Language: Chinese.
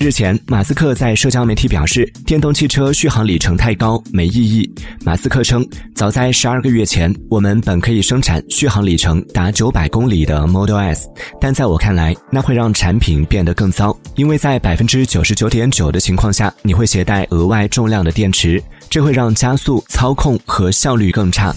日前马斯克在社交媒体表示电动汽车续航里程太高没意义。马斯克称早在十二个月前我们本可以生产续航里程达九百公里的 model s 但在我看来那会让产品变得更糟因为在百分之九十九点九的情况下你会携带额外重量的电池这会让加速操控和效率更差。